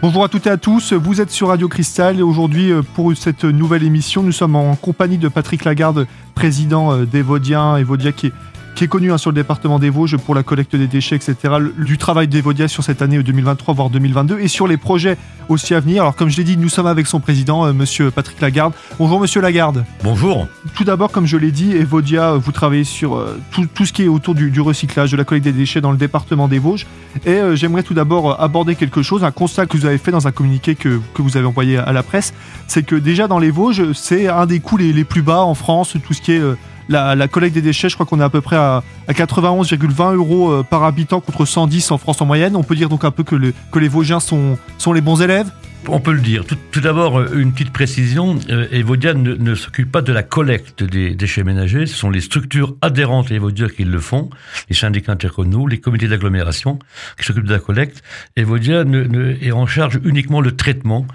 Bonjour à toutes et à tous, vous êtes sur Radio Cristal et aujourd'hui euh, pour cette nouvelle émission nous sommes en compagnie de Patrick Lagarde, président euh, d'Evodia, Evodia qui est qui est connu hein, sur le département des Vosges pour la collecte des déchets, etc. Du travail d'Evodia sur cette année 2023, voire 2022, et sur les projets aussi à venir. Alors, comme je l'ai dit, nous sommes avec son président, euh, Monsieur Patrick Lagarde. Bonjour, Monsieur Lagarde. Bonjour. Tout d'abord, comme je l'ai dit, Evodia, vous travaillez sur euh, tout, tout, ce qui est autour du, du, recyclage, de la collecte des déchets dans le département des Vosges. Et euh, j'aimerais tout d'abord aborder quelque chose, un constat que vous avez fait dans un communiqué que, que vous avez envoyé à la presse, c'est que déjà dans les Vosges, c'est un des coûts les, les, plus bas en France, tout ce qui est la, collecte des déchets, je crois qu'on est à peu près à, 91,20 euros euh, par habitant contre 110 en France en moyenne. On peut dire donc un peu que, les Vosgiens sont les bons élèves on peut le dire. Tout, d'abord, euh, une petite précision. Euh, Evodia ne, s'occupe pas de la collecte des déchets ménagers. Ce sont les structures adhérentes à Evodia qui le font, les syndicats intercommunaux, les comités d'agglomération qui s'occupent de la collecte. Evodia est en charge uniquement le traitement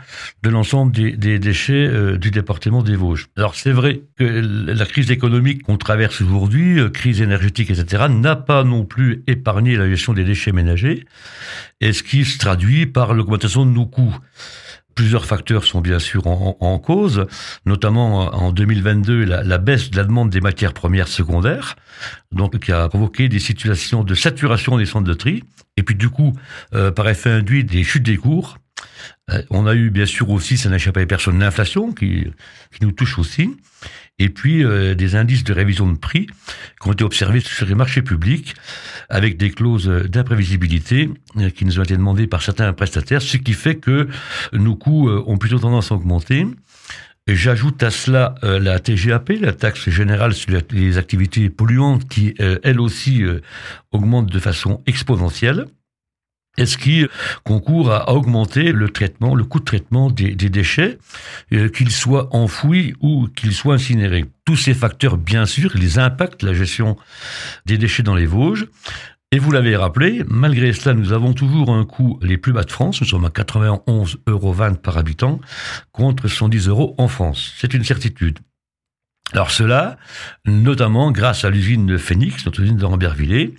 de l'ensemble des, déchets euh, du département des Vosges. Alors c'est vrai que la crise économique qu'on traverse aujourd'hui, crise énergétique, etc., n'a pas non plus épargné la gestion des déchets ménagers, et ce qui se traduit par l'augmentation de nos coûts. Plusieurs facteurs sont bien sûr en, cause, notamment en 2022 la, baisse de la demande des matières premières secondaires, donc qui a provoqué des situations de saturation des centres de tri, et puis du coup, euh, par effet induit, des chutes des cours. Euh, on a eu bien sûr aussi, ça n'a échappé à personne, l'inflation qui nous touche aussi et puis euh, des indices de révision de prix qui ont été observés sur les marchés publics avec des clauses d'imprévisibilité euh, qui nous ont été demandées par certains prestataires, ce qui fait que nos coûts euh, ont plutôt tendance à augmenter. J'ajoute à cela la TGAP, la taxe générale sur les activités polluantes, qui elle aussi augmente de façon exponentielle est ce qui concourt à augmenter le traitement, le coût de traitement des, déchets, euh, qu'ils soient enfouis ou qu'ils soient incinérés. Tous ces facteurs, bien sûr, ils impactent la gestion des déchets dans les Vosges. Et vous l'avez rappelé, malgré cela, nous avons toujours un coût les plus bas de France. Nous sommes à 91,20 euros par habitant contre 110 euros en France. C'est une certitude. Alors cela, notamment grâce à l'usine Phoenix, notre usine de Rambervillers,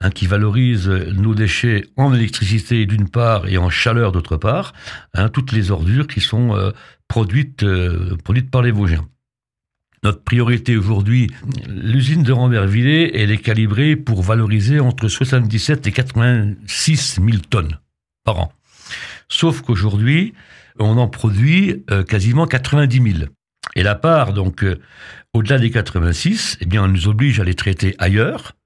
hein, qui valorise nos déchets en électricité d'une part et en chaleur d'autre part, hein, toutes les ordures qui sont euh, produites, euh, produites par les Vosgiens. Notre priorité aujourd'hui, l'usine de Rambervillers, elle est calibrée pour valoriser entre 77 et 86 000 tonnes par an. Sauf qu'aujourd'hui, on en produit euh, quasiment 90 000. Et la part, donc, euh, au-delà des 86, eh bien, on nous oblige à les traiter ailleurs.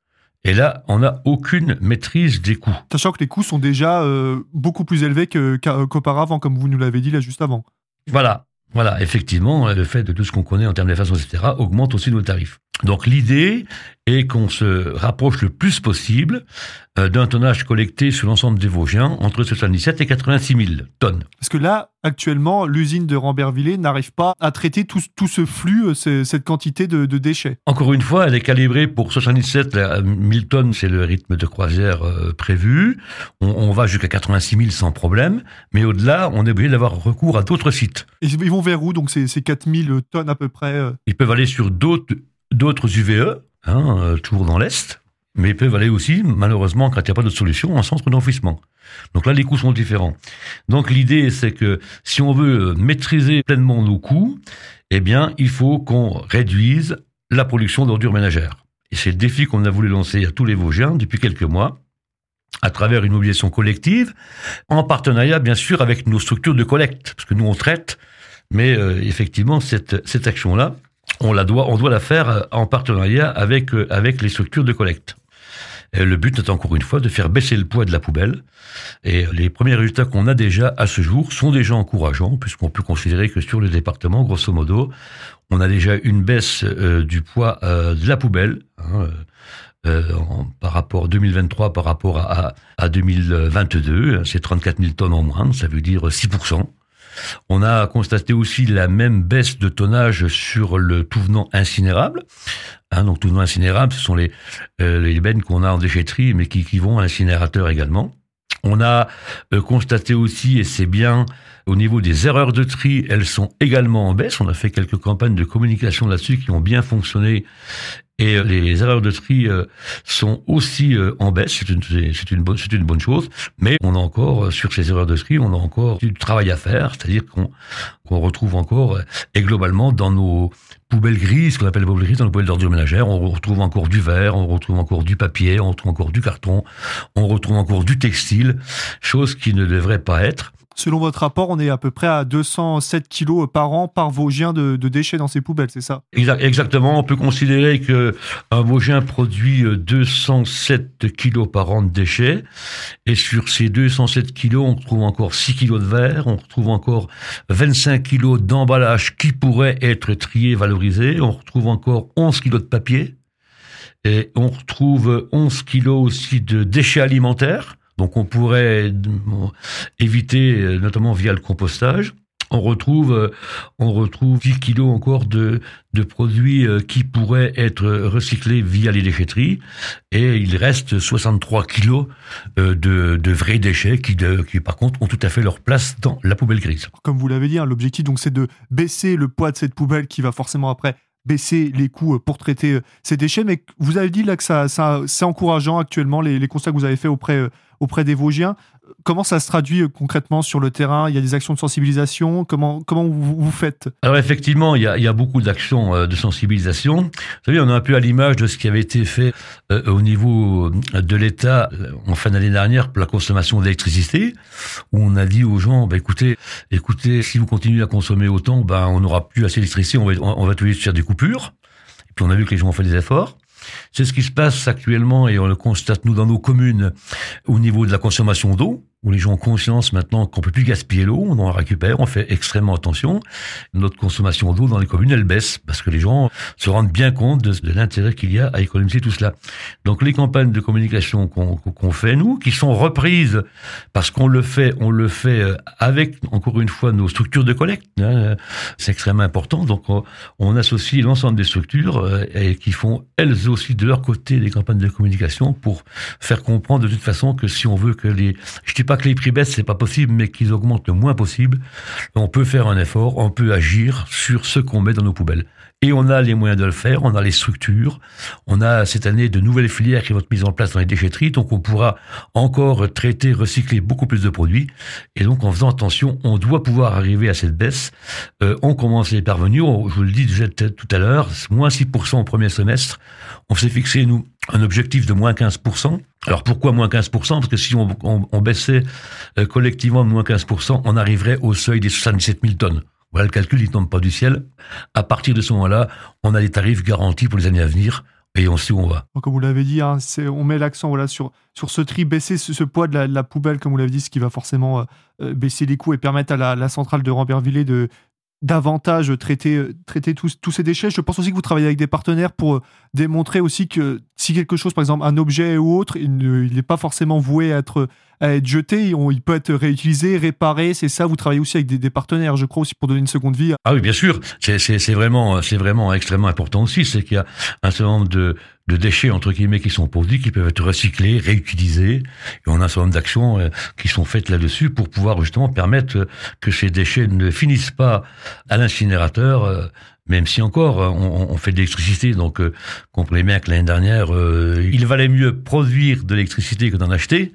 Et là, on n'a aucune maîtrise des coûts. Sachant que les coûts sont déjà euh, beaucoup plus élevés qu'auparavant, comme vous nous l'avez dit là juste avant. Voilà, voilà, effectivement, le fait de tout ce qu'on connaît en termes de façon, etc., augmente aussi nos tarifs. Donc l'idée est qu'on se rapproche le plus possible euh, d'un tonnage collecté sur l'ensemble des Vosgiens entre 77 et 86 000 tonnes. Parce que là, actuellement, l'usine de Rambervillers n'arrive pas à traiter tout, tout ce flux, euh, cette quantité de, déchets. Encore une fois, elle est calibrée pour 77 000 tonnes, c'est le rythme de croisière euh, prévu. On, va jusqu'à 86 000 sans problème, mais au-delà, on est obligé d'avoir recours à d'autres sites. Et ils vont vers où, donc ces, ces 4 000 tonnes à peu près Ils peuvent aller sur d'autres d'autres UVE, hein, euh, toujours dans l'Est, mais ils peuvent aller aussi, malheureusement, quand il n'y a pas d'autre solution, en centre d'enfouissement. Donc là, les coûts sont différents. Donc l'idée, c'est que si on veut maîtriser pleinement nos coûts, eh bien, il faut qu'on réduise la production d'ordures ménagères. Et c'est le défi qu'on a voulu lancer à tous les Vosgiens depuis quelques mois, à travers une mobilisation collective, en partenariat, bien sûr, avec nos structures de collecte, parce que nous, on traite, mais euh, effectivement, cette, cette action-là, on la doit, on doit la faire euh, en partenariat avec, euh, avec les structures de collecte. Le but est encore une fois de faire baisser le poids de la poubelle. Et les premiers résultats qu'on a déjà à ce jour sont déjà encourageants, puisqu'on peut considérer que sur le département, grosso modo, on a déjà une baisse euh, du poids de la poubelle. Hein, par rapport 2023 par rapport à, à 2022, c'est 34 000 tonnes en moins, ça veut dire 6 on a constaté aussi la même baisse de tonnage sur le tout venant incinérable. Hein, donc tout venant incinérable, ce sont les, euh, les bennes qu'on a en déchetterie, mais qui, qui vont à l'incinérateur également. On a euh, constaté aussi, et c'est bien, Au niveau des erreurs de tri, elles sont également en baisse. On a fait quelques campagnes de communication là-dessus qui ont bien fonctionné. Et euh, les erreurs de tri euh, sont aussi en baisse, c'est une, c'est une, bonne, c'est une bonne chose, mais on a encore, sur ces erreurs de tri, on a encore du travail à faire, c'est-à-dire qu'on, qu'on retrouve encore, et globalement, dans nos poubelles grises, qu'on appelle les poubelles grises, dans nos poubelles d'ordures ménagères, on retrouve encore du verre, on retrouve encore du papier, on retrouve encore du carton, on retrouve encore du textile, chose qui ne devrait pas être. Selon votre rapport, on est à peu près à 207 kilos par an par Vosgien de, déchets dans ces poubelles, c'est ça? Exactement. On peut considérer que un Vosgien produit 207 kilos par an de déchets. Et sur ces 207 kilos, on retrouve encore 6 kilos de verre, on retrouve encore 25 kilos d'emballage qui pourrait être trié, valorisé, on retrouve encore 11 kilos de papier. Et on retrouve 11 kilos aussi de déchets alimentaires. Donc on pourrait éviter, euh, notamment via le compostage. On retrouve, euh, on retrouve 10 kilos encore de, produits euh, qui pourraient être recyclés via les déchetteries. Et il reste 63 kilos de, de vrais déchets qui, par contre, ont tout à fait leur place dans la poubelle grise. Comme vous l'avez dit, hein, l'objectif, donc, c'est de baisser le poids de cette poubelle qui va forcément après baisser les coûts pour traiter ces déchets. Mais vous avez dit là que c'est encourageant actuellement les, les, constats que vous avez faits auprès auprès des Vosgiens. Comment ça se traduit euh, concrètement sur le terrain? Il y a des actions de sensibilisation? Comment, comment vous, faites? Alors effectivement, il y a, il y a beaucoup d'actions euh, de sensibilisation. Vous savez, on est un peu à l'image de ce qui avait été fait euh, au niveau de l'État en fin d'année dernière pour la consommation d'électricité, où on a dit aux gens, bah, écoutez, écoutez, si vous continuez à consommer autant, ben, on n'aura plus assez d'électricité, on va, on va faire des coupures. Et puis on a vu que les gens ont fait des efforts. C'est ce qui se passe actuellement et on le constate nous dans nos communes au niveau de la consommation d'eau où les gens ont conscience maintenant qu'on peut plus gaspiller l'eau, on en récupère, on fait extrêmement attention. Notre consommation d'eau dans les communes, elle baisse parce que les gens se rendent bien compte de, l'intérêt qu'il y a à économiser tout cela. Donc les campagnes de communication qu'on fait nous, qui sont reprises parce qu'on le fait, on le fait euh, avec encore une fois nos structures de collecte, hein, c'est extrêmement important. Donc on, associe l'ensemble des structures euh, et qui font elles aussi de leur côté des campagnes de communication pour faire comprendre de toute façon que si on veut que les, pas que les prix baissent, c'est pas possible, mais qu'ils augmentent le moins possible. On peut faire un effort, on peut agir sur ce qu'on met dans nos poubelles. Et on a les moyens de le faire, on a les structures, on a cette année de nouvelles filières qui vont être mises en place dans les déchetteries, donc on pourra encore traiter, recycler beaucoup plus de produits. Et donc en faisant attention, on doit pouvoir arriver à cette baisse. Euh, on commence à y parvenir, je vous le dis tout à l'heure, moins 6% au premier semestre. On s'est fixé, nous, un objectif de moins 15%. Alors pourquoi moins 15% Parce que si on, baissait euh, collectivement de moins 15%, on arriverait au seuil des 77 000 tonnes. Voilà, le calcul, il tombe pas du ciel. À partir de ce moment-là, on a des tarifs garantis pour les années à venir et on sait où on va. Comme vous l'avez dit, hein, on met l'accent voilà, sur, ce tri, baisser ce, poids de la, poubelle, comme vous l'avez dit, ce qui va forcément euh, euh, baisser les coûts et permettre à la, la centrale de Rambervillers de, davantage traiter, traiter tous, tous ces déchets. Je pense aussi que vous travaillez avec des partenaires pour euh, démontrer aussi que si quelque chose, par exemple un objet ou autre, il n'est pas forcément voué à être, à être jeté, il peut être réutilisé, réparé. C'est ça, vous travaillez aussi avec des, des, partenaires, je crois, aussi pour donner une seconde vie. Ah oui, bien sûr. C'est vraiment, vraiment extrêmement important aussi. C'est qu'il y a un certain nombre de, de déchets entre guillemets qui sont produits, qui peuvent être recyclés, réutilisés. Et on a un certain nombre d'actions euh, qui sont faites là-dessus pour pouvoir justement permettre que ces déchets ne finissent pas à l'incinérateur. Euh, même si encore on, fait de l'électricité, donc euh, comprenez bien que l'année dernière, il valait mieux produire de l'électricité que d'en acheter.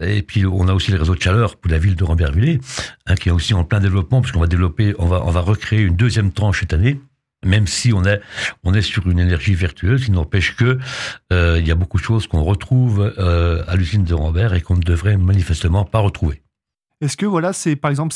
Et puis on a aussi les réseaux de chaleur pour la ville de Rambervillers, hein, qui est aussi en plein développement, puisqu'on va développer, on va, on va recréer une deuxième tranche cette année même si on est sur une énergie vertueuse, il n'empêche que euh, il y a beaucoup de choses qu'on retrouve euh, à l'usine de Rambert et qu'on ne devrait manifestement pas retrouver. Est-ce que voilà, par exemple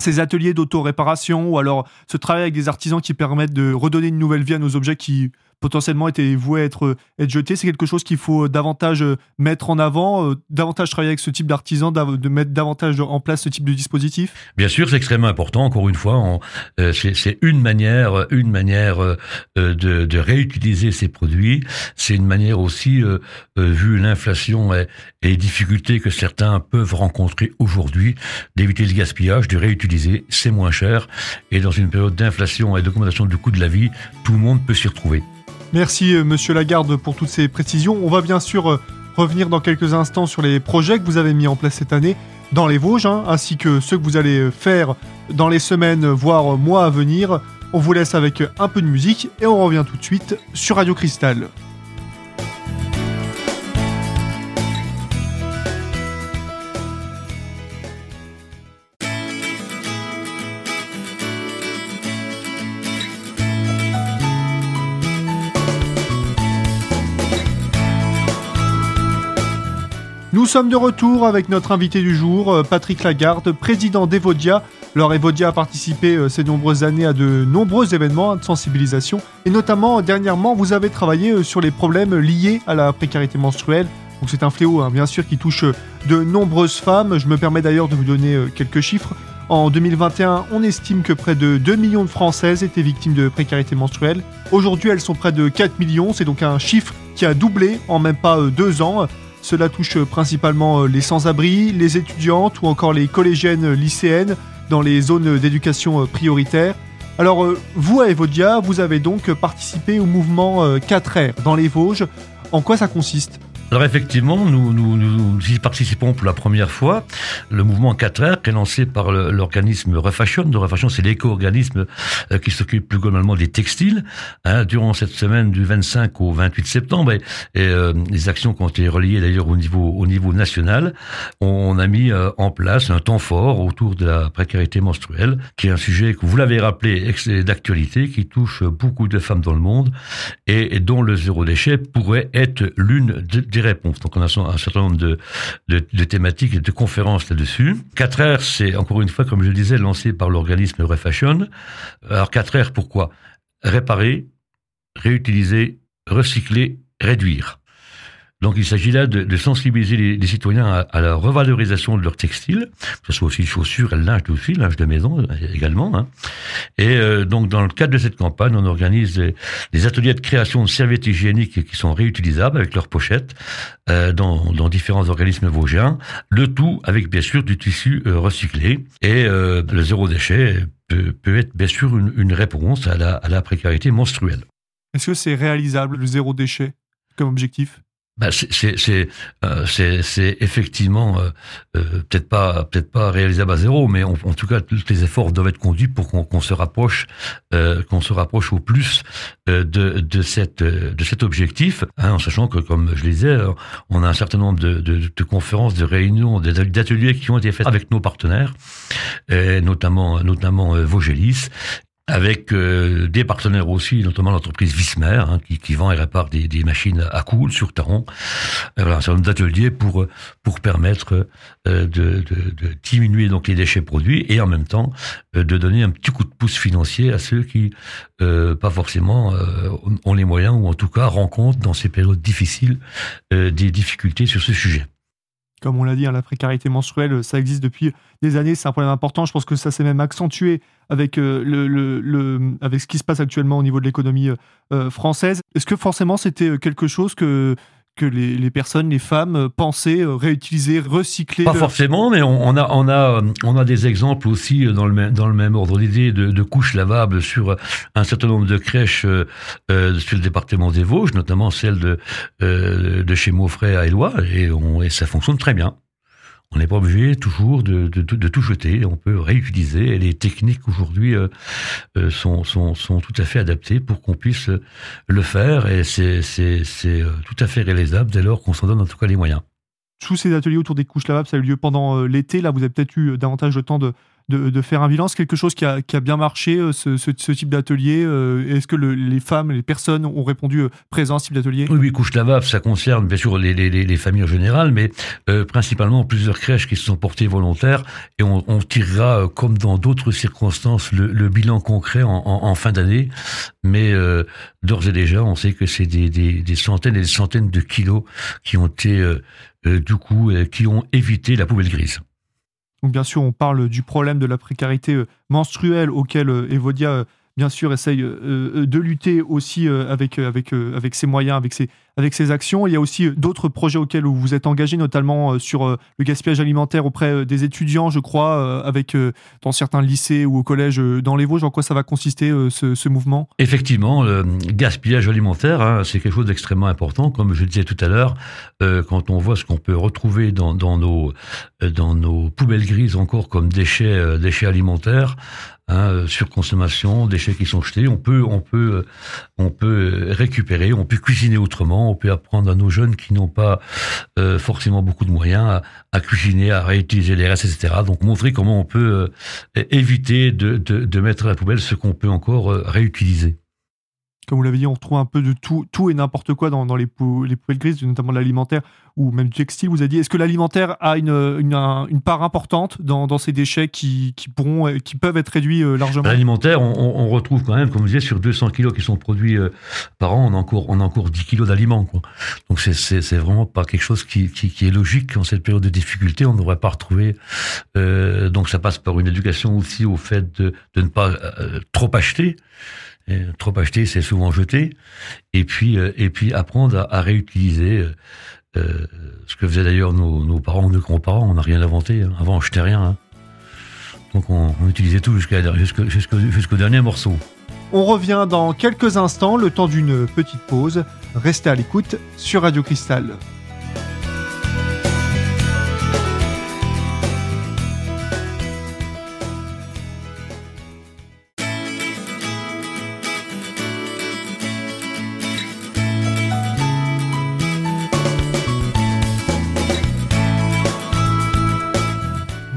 ces ateliers d'auto-réparation ou alors ce travail avec des artisans qui permettent de redonner une nouvelle vie à nos objets qui potentiellement était voué à être, être jeté. C'est quelque chose qu'il faut davantage euh, mettre en avant, euh, davantage travailler avec ce type d'artisan, de mettre davantage en place ce type de dispositif? Bien sûr, c'est extrêmement important. Encore une fois, euh, c'est une manière, une manière de, réutiliser ces produits. C'est une manière aussi, vu l'inflation et, les difficultés que certains peuvent rencontrer aujourd'hui, d'éviter le gaspillage, de réutiliser. C'est moins cher. Et dans une période d'inflation et d'augmentation du coût de la vie, tout le monde peut s'y retrouver. Merci euh, Monsieur Lagarde pour toutes ces précisions. On va bien sûr euh, revenir dans quelques instants sur les projets que vous avez mis en place cette année dans les Vosges, hein, ainsi que ceux que vous allez faire dans les semaines, voire mois à venir. On vous laisse avec un peu de musique et on revient tout de suite sur Radio Cristal. Nous sommes de retour avec notre invité du jour, euh, Patrick Lagarde, président d'Evodia. Alors Evodia a participé euh, ces nombreuses années à de nombreux événements de sensibilisation et notamment dernièrement vous avez travaillé euh, sur les problèmes liés à la précarité menstruelle. Donc c'est un fléau hein, bien sûr qui touche de nombreuses femmes. Je me permets d'ailleurs de vous donner quelques chiffres. En 2021, on estime que près de 2 millions de Françaises étaient victimes de précarité menstruelle. Aujourd'hui, elles sont près de 4 millions. C'est donc un chiffre qui a doublé en même pas deux ans. Cela touche principalement euh, les sans-abri, les étudiantes ou encore les collégiennes lycéennes dans les zones d'éducation euh, prioritaire. Alors euh, vous à Evodia, vous avez donc participé au mouvement 4R dans les Vosges. En quoi ça consiste? Alors effectivement, nous, nous, nous, y participons pour la première fois. Le mouvement 4R qui est lancé par l'organisme Refashion. Refashion, c'est l'éco-organisme euh, qui s'occupe plus globalement des textiles. Hein, durant cette semaine du 25 au 28 septembre, et, euh, les actions qui ont été reliées d'ailleurs au niveau, au niveau national, on, a mis euh, en place un temps fort autour de la précarité menstruelle, qui est un sujet que vous l'avez rappelé, d'actualité, qui touche beaucoup de femmes dans le monde et, dont le zéro déchet pourrait être l'une réponses. Donc on a un certain nombre de, de, thématiques et de conférences là-dessus. 4 r c'est encore une fois, comme je le disais, lancé par l'organisme Refashion. Alors 4 r pourquoi? Réparer, réutiliser, recycler, réduire. Donc il s'agit là de, sensibiliser les, citoyens à, la revalorisation de leurs textiles, que ce soit aussi chaussures linge aussi, linge de maison euh, également. Hein. Et euh, donc dans le cadre de cette campagne, on organise des, ateliers de création de serviettes hygiéniques qui sont réutilisables avec leurs pochettes euh, dans, différents organismes vosgiens, le tout avec bien sûr du tissu recyclé. Et le zéro déchet peut, être bien sûr une, réponse à la précarité menstruelle. Est-ce que c'est réalisable le zéro déchet comme objectif? Bah c'est euh, c'est effectivement euh, euh, peut-être pas peut-être pas réalisable à zéro, mais en tout cas tous les efforts doivent être conduits pour qu'on se rapproche euh, qu'on se rapproche au plus de de cette de cet objectif, hein, en sachant que comme je le disais, on a un certain nombre de, de, de conférences, de réunions, d'ateliers qui ont été faits avec nos partenaires, et notamment notamment Vogelis, avec euh, des partenaires aussi, notamment l'entreprise Vismer, hein, qui, vend et répare des, machines à coudre sur Taron. Euh, voilà, un certain nombre d'ateliers pour pour permettre euh, de, diminuer donc les déchets produits et en même temps de donner un petit coup de pouce financier à ceux qui pas forcément ont les moyens ou en tout cas rencontrent dans ces périodes difficiles des difficultés sur ce sujet comme on l'a dit, hein, la précarité menstruelle, ça existe depuis des années, c'est un problème important. Je pense que ça s'est même accentué avec, euh, ce qui se passe actuellement au niveau de l'économie euh, euh, française. Est-ce que forcément c'était quelque chose que que les, les, personnes, les femmes pensaient réutiliser, recycler Pas forcément, mais on, on, a, on, a, on a des exemples aussi dans le même, dans le même ordre d'idée de, de, couches lavables sur un certain nombre de crèches euh, sur le département des Vosges, notamment celle de, euh, de chez Maufray à Éloi, et, on, et ça fonctionne très bien. On n'est pas obligé toujours de, tout jeter, on peut réutiliser. Et les techniques aujourd'hui euh, euh, sont, sont, tout à fait adaptées pour qu'on puisse le faire. Et c'est euh, tout à fait réalisable dès lors qu'on s'en donne en tout cas les moyens. Tous ces ateliers autour des couches lavables, ça a eu lieu pendant l'été. Là, vous avez peut-être eu davantage de temps de, de, faire un bilan C'est quelque chose qui a, bien marché, euh, ce, type d'atelier euh, Est-ce que les femmes, les personnes ont répondu euh, présent à ce type d'atelier? Oui, couche lavable, ça concerne bien sûr les, familles en général, mais principalement plusieurs crèches qui se sont portées volontaires et on, tirera, comme dans d'autres circonstances, le, bilan concret en, fin d'année. Mais d'ores et déjà, on sait que c'est des, centaines et des centaines de kilos qui ont été, du coup, qui ont évité la poubelle grise. Donc bien sûr, on parle du problème de la précarité euh, menstruelle auquel euh, Evodia euh, bien sûr, essaye de lutter aussi avec, avec, avec ses moyens, avec ses, avec ses actions. Il y a aussi d'autres projets auxquels vous vous êtes engagé, notamment sur le gaspillage alimentaire auprès des étudiants, je crois, avec dans certains lycées ou au collège dans les Vosges. En quoi ça va consister ce, mouvement? Effectivement, le gaspillage alimentaire, hein, c'est quelque chose d'extrêmement important. Comme je disais tout à l'heure, quand on voit ce qu'on peut retrouver dans, dans, nos, dans nos poubelles grises encore comme déchets, déchets alimentaires, hein, euh, surconsommation, déchets qui sont jetés. On peut, on peut, on peut récupérer, on peut cuisiner autrement, on peut apprendre à nos jeunes qui n'ont pas euh, forcément beaucoup de moyens à, cuisiner, à réutiliser les restes, etc. Donc montrer comment on peut euh, éviter de, de, de, mettre à la poubelle ce qu'on peut encore réutiliser comme vous l'avez dit, on retrouve un peu de tout, tout et n'importe quoi dans, les, poubelles grises, notamment l'alimentaire ou même du textile. Vous avez dit, est-ce que l'alimentaire a une, part importante dans, ces déchets qui, pourront, qui peuvent être réduits euh, largement? L'alimentaire, on, retrouve quand même, comme vous disiez, sur 200 kilos qui sont produits euh, par an, on a encore, on a encore 10 kilos d'aliments. Donc c'est vraiment pas quelque chose qui, est logique en cette période de difficulté. On ne devrait pas retrouver. Euh, donc ça passe par une éducation aussi au fait de, de ne pas trop acheter trop acheter, c'est souvent jeter. Et puis, euh, et puis apprendre à, réutiliser euh, euh, ce que faisaient d'ailleurs nos, parents, nos grands-parents. On n'a rien inventé. Hein. Avant, on jetait rien. Hein. Donc, on, utilisait tout jusqu'au dernier morceau. On revient dans quelques instants, le temps d'une petite pause. Restez à l'écoute sur Radio Cristal.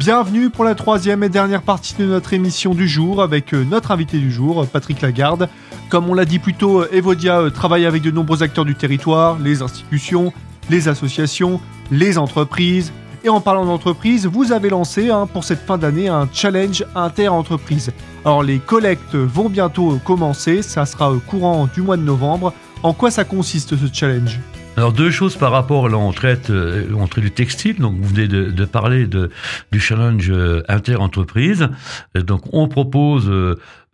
Bienvenue pour la troisième et dernière partie de notre émission du jour avec euh, notre invité du jour, Patrick Lagarde. Comme on l'a dit plus tôt, euh, Evodia euh, travaille avec de nombreux acteurs du territoire, les institutions, les associations, les entreprises. Et en parlant d'entreprise, vous avez lancé hein, pour cette fin d'année un challenge inter-entreprise. Alors les collectes vont bientôt commencer, ça sera courant du mois de novembre. En quoi ça consiste ce challenge? Alors deux choses par rapport, là on euh, du textile, donc vous venez de, de parler de, du challenge euh, inter-entreprise. Euh, donc on propose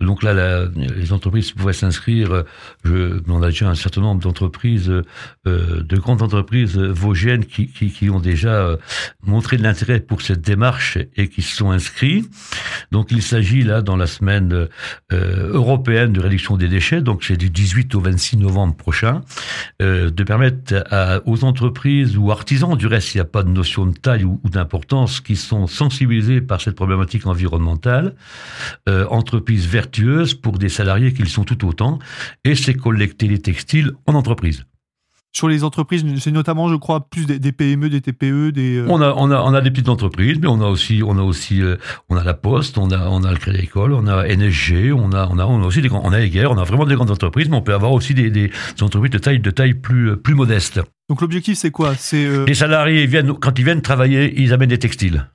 donc là, les entreprises pourraient s'inscrire. Je, on a déjà un certain nombre d'entreprises, euh, de grandes entreprises vosgiennes qui, qui, ont déjà euh, montré de l'intérêt pour cette démarche et qui se sont inscrits. Donc il s'agit là dans la semaine euh, européenne de réduction des déchets, donc c'est du 18 au 26 novembre prochain, euh, de permettre aux entreprises ou artisans, du reste il n'y a pas de notion de taille ou, ou d'importance, qui sont sensibilisés par cette problématique environnementale, euh, entreprises vertes pour des salariés qu'ils sont tout autant, et c'est collecter les textiles en entreprise sur les entreprises, c'est notamment, je crois, plus des, PME, des TPE, des. Euh, on a, on a, on a des petites entreprises, mais on a aussi, on a aussi, euh, on a la Poste, on a, on a le Crédit Agricole, on a NSG, on a, on a, on a aussi des, on a Eger, on a vraiment des grandes entreprises, mais on peut avoir aussi des, des entreprises de taille, de taille plus, plus modeste. Donc l'objectif, c'est quoi? C'est euh, les salariés viennent, quand ils viennent travailler, ils amènent des textiles,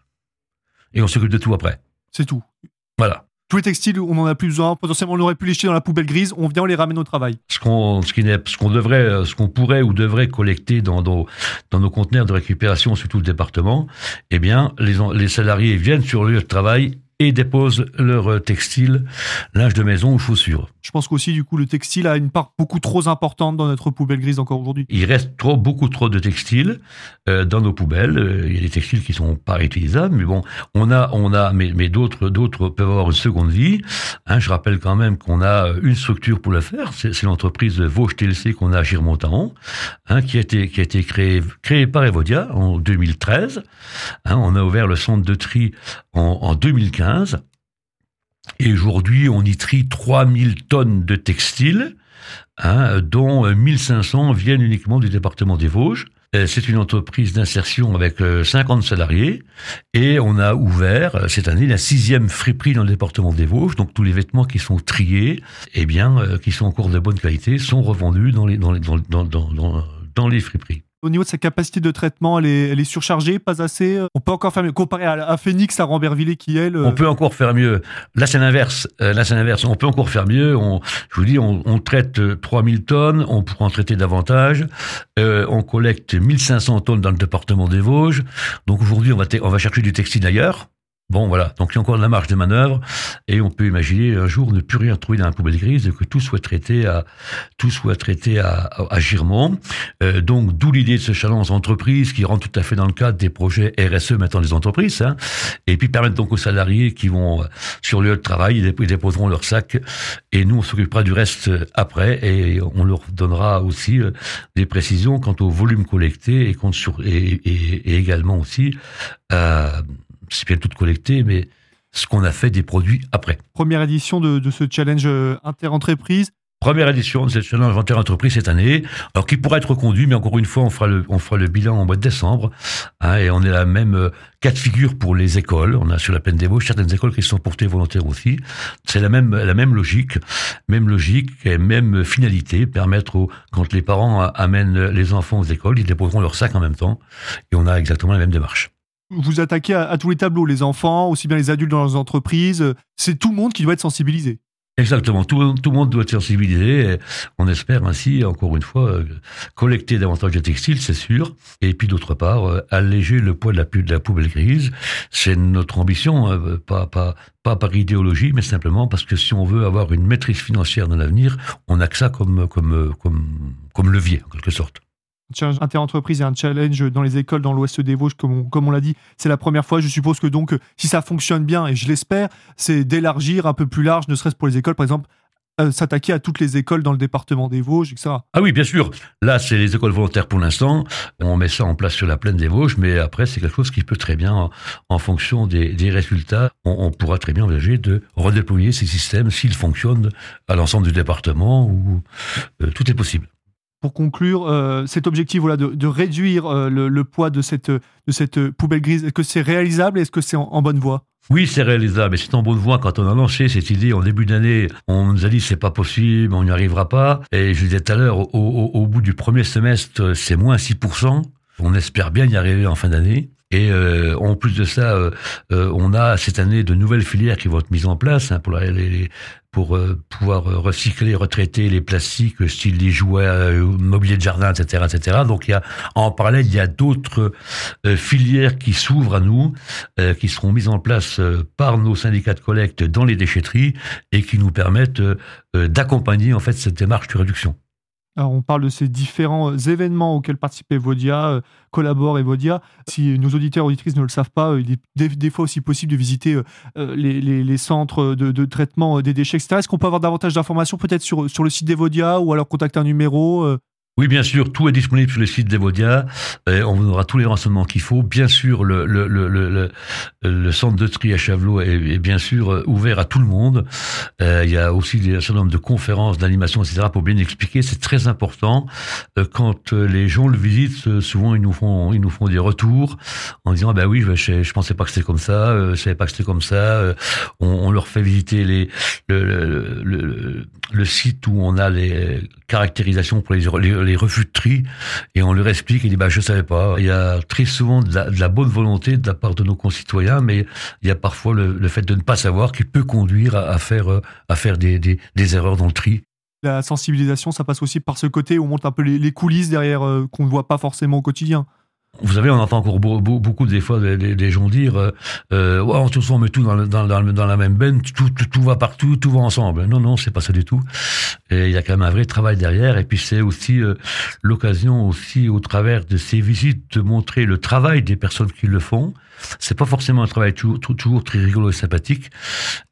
et on s'occupe de tout après. C'est tout. Voilà tous les textiles, on n'en a plus besoin. Potentiellement, on aurait pu les jeter dans la poubelle grise. On vient, on les ramène au travail. Ce qu'on, ce ce qu'on devrait, ce qu'on pourrait ou devrait collecter dans nos, dans nos conteneurs de récupération sur tout le département, eh bien, les, les salariés viennent sur le lieu de travail et déposent leur textile, linge de maison ou chaussures. Je pense qu'aussi, du coup, le textile a une part beaucoup trop importante dans notre poubelle grise encore aujourd'hui. Il reste beaucoup trop de textiles euh, dans nos poubelles. Euh, il y a des textiles qui sont pas réutilisables, mais bon, on a, on a, mais, d'autres, d'autres peuvent avoir une seconde vie. Hein, je rappelle quand même qu'on a une structure pour le faire. C'est, l'entreprise Vosges TLC qu'on a à Girmontaron, hein, qui a été, créée, par Evodia en 2013. Hein, on a ouvert le centre de tri en 2015 et aujourd'hui, on y trie 3000 tonnes de textiles, hein, dont 1500 viennent uniquement du département des Vosges. Euh, c'est une entreprise d'insertion avec 50 euh, salariés et on a ouvert euh, cette année la sixième friperie dans le département des Vosges. Donc tous les vêtements qui sont triés, eh bien, qui sont encore de bonne qualité, sont revendus dans les, dans, dans les friperies. Au niveau de sa capacité de traitement, elle est, surchargée, pas assez. On peut encore faire mieux. Comparé à, Phoenix, à Rambervillers qui elle. On peut encore faire mieux. Là, c'est l'inverse. Euh, là, c'est l'inverse. On peut encore faire mieux. On, je vous dis, on, on traite 3000 tonnes. On pourra en traiter davantage. Euh, on collecte 1500 tonnes dans le département des Vosges. Donc aujourd'hui, on va, on va chercher du textile ailleurs. Bon, voilà. Donc, il y a encore de la marge de manœuvre et on peut imaginer un jour ne plus rien trouver dans la poubelle grise et que tout soit traité à, tout soit traité à, Girmont. Euh, donc, d'où l'idée de ce challenge entreprise qui rentre tout à fait dans le cadre des projets RSE maintenant des entreprises, hein, et puis permettre donc aux salariés qui vont euh, sur le lieu de travail, ils déposeront leur sac et nous, on s'occupera du reste après et on leur donnera aussi euh, des précisions quant au volume collecté et, sur, et, également aussi, euh, c'est bien tout collecté, mais ce qu'on a fait des produits après. Première édition de, de ce challenge euh, inter-entreprise. Première édition de cette challenge inter-entreprise cette année, alors qui pourrait être reconduit, mais encore une fois, on fera le, on fera le bilan en mois de décembre, hein, et on est la même euh, cas de figure pour les écoles. On a sur la peine des certaines écoles qui sont portées volontaires aussi. C'est la même, la même logique, même logique et même finalité, permettre aux, quand les parents amènent les enfants aux écoles, ils déposeront leur sac en même temps, et on a exactement la même démarche vous attaquez à, tous les tableaux, les enfants, aussi bien les adultes dans leurs entreprises. C'est tout le monde qui doit être sensibilisé. Exactement, tout, le monde doit être sensibilisé. on espère ainsi, encore une fois, euh, collecter davantage de textiles, c'est sûr. Et puis d'autre part, euh, alléger le poids de la, poubelle grise. C'est notre ambition, euh, pas, par idéologie, mais simplement parce que si on veut avoir une maîtrise financière dans l'avenir, on a que ça comme, comme, comme levier, en quelque sorte challenge inter-entreprise et un challenge dans les écoles dans l'ouest des Vosges, comme on, comme on l'a dit. C'est la première fois. Je suppose que donc, si ça fonctionne bien, et je l'espère, c'est d'élargir un peu plus large, ne serait-ce pour les écoles, par exemple, euh, s'attaquer à toutes les écoles dans le département des Vosges, etc. Ah oui, bien sûr. Là, c'est les écoles volontaires pour l'instant. On met ça en place sur la plaine des Vosges, mais après, c'est quelque chose qui peut très bien, en, fonction des, des résultats, on, pourra très bien envisager de redéployer ces systèmes s'ils fonctionnent à l'ensemble du département, où euh, tout est possible pour conclure, euh, cet objectif voilà, de, réduire euh, le, poids de cette, de cette poubelle grise, est-ce que c'est réalisable Est-ce que c'est en, bonne voie? Oui, c'est réalisable. Et c'est en bonne voie. Quand on a lancé cette idée en début d'année, on nous a dit c'est pas possible, on n'y arrivera pas. Et je disais tout à l'heure, au, bout du premier semestre, c'est moins 6%. On espère bien y arriver en fin d'année. Et euh, en plus de ça, euh, euh, on a cette année de nouvelles filières qui vont être mises en place hein, pour, les, pour euh, pouvoir recycler, retraiter les plastiques, style les jouets, mobilier de jardin, etc., etc. Donc il y a en parallèle, il y a d'autres filières qui s'ouvrent à nous, qui seront mises en place par nos syndicats de collecte dans les déchetteries et qui nous permettent d'accompagner en fait cette démarche de réduction on parle de ces différents euh, événements auxquels participe Evodia, euh, collabore Evodia. Si nos auditeurs et auditrices ne le savent pas, euh, il est des, fois aussi possible de visiter les, centres de, traitement des déchets, etc. Est-ce qu'on peut avoir davantage d'informations peut-être sur, sur le site d'Evodia ou alors contacter un numéro oui, bien sûr, tout est disponible sur le site d'Evodia. on vous donnera tous les renseignements qu'il faut. Bien sûr, le, centre de tri à Chavelot est, bien sûr euh, ouvert à tout le monde. Euh, il y a aussi un certain nombre de conférences, d'animations, etc. pour bien expliquer. C'est très important. Euh, quand les gens le visitent, souvent ils nous font, ils nous font des retours en disant, bah oui, je, je pensais pas que c'était comme ça, je savais pas que c'était comme ça. On, leur fait visiter le, site où on a les caractérisations pour les les refus de tri et on leur explique et dit bah je savais pas. Il y a très souvent de la, bonne volonté de la part de nos concitoyens, mais il y a parfois le, fait de ne pas savoir qui peut conduire à, faire à faire des, des, erreurs dans le tri. La sensibilisation, ça passe aussi par ce côté où on monte un peu les, coulisses derrière euh, qu'on ne voit pas forcément au quotidien. Vous savez, on entend encore beaucoup des fois des, gens dire euh, euh on met tout dans, dans, dans, la même benne, tout, tout, va partout, tout va ensemble. Non, non, c'est pas ça du tout. Et il y a quand même un vrai travail derrière. Et puis c'est aussi euh, l'occasion aussi, au travers de ces visites, de montrer le travail des personnes qui le font. C'est pas forcément un travail toujours, toujours très rigolo et sympathique,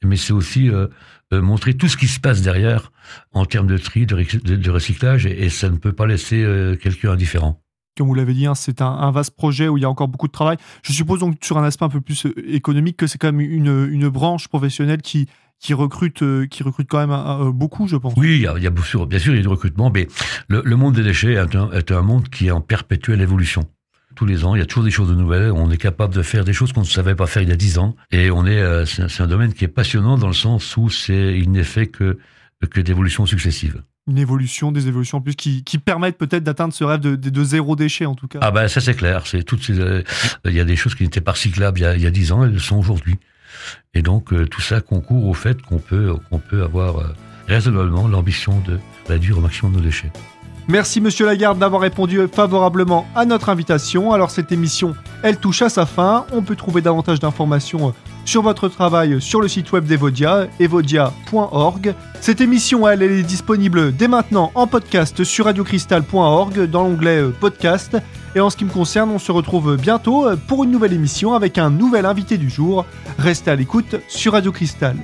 mais c'est aussi euh, euh, montrer tout ce qui se passe derrière en termes de tri, de, recyclage, et, et, ça ne peut pas laisser quelqu'un indifférent comme vous l'avez dit, hein, c'est un, vaste projet où il y a encore beaucoup de travail. Je suppose donc sur un aspect un peu plus euh, économique que c'est quand même une, branche professionnelle qui, recrute, euh, qui recrute quand même euh, beaucoup, je pense. Oui, il y a, bien, sûr, il y a du recrutement, mais le, monde des déchets est un, monde qui est en perpétuelle évolution. Tous les ans, il y a toujours des choses nouvelles. On est capable de faire des choses qu'on ne savait pas faire il y a dix ans. Et on est, c'est un domaine qui est passionnant dans le sens où c'est, il n'est fait que d'évolutions successives une évolution, des évolutions en plus qui, qui permettent peut-être d'atteindre ce rêve de, zéro déchet en tout cas. Ah ben ça c'est clair, c'est toutes euh, il y a des choses qui n'étaient pas recyclables il y a, 10 ans, elles le sont aujourd'hui. Et donc euh, tout ça concourt au fait qu'on peut peut avoir euh, raisonnablement l'ambition de réduire au maximum nos déchets. Merci Monsieur Lagarde d'avoir répondu favorablement à notre invitation. Alors cette émission, elle touche à sa fin. On peut trouver davantage d'informations sur votre travail sur le site web d'Evodia, evodia.org. Cette émission, elle, elle est disponible dès maintenant en podcast sur radiocristal.org dans l'onglet euh, podcast. Et en ce qui me concerne, on se retrouve bientôt pour une nouvelle émission avec un nouvel invité du jour. Restez à l'écoute sur Radio Cristal.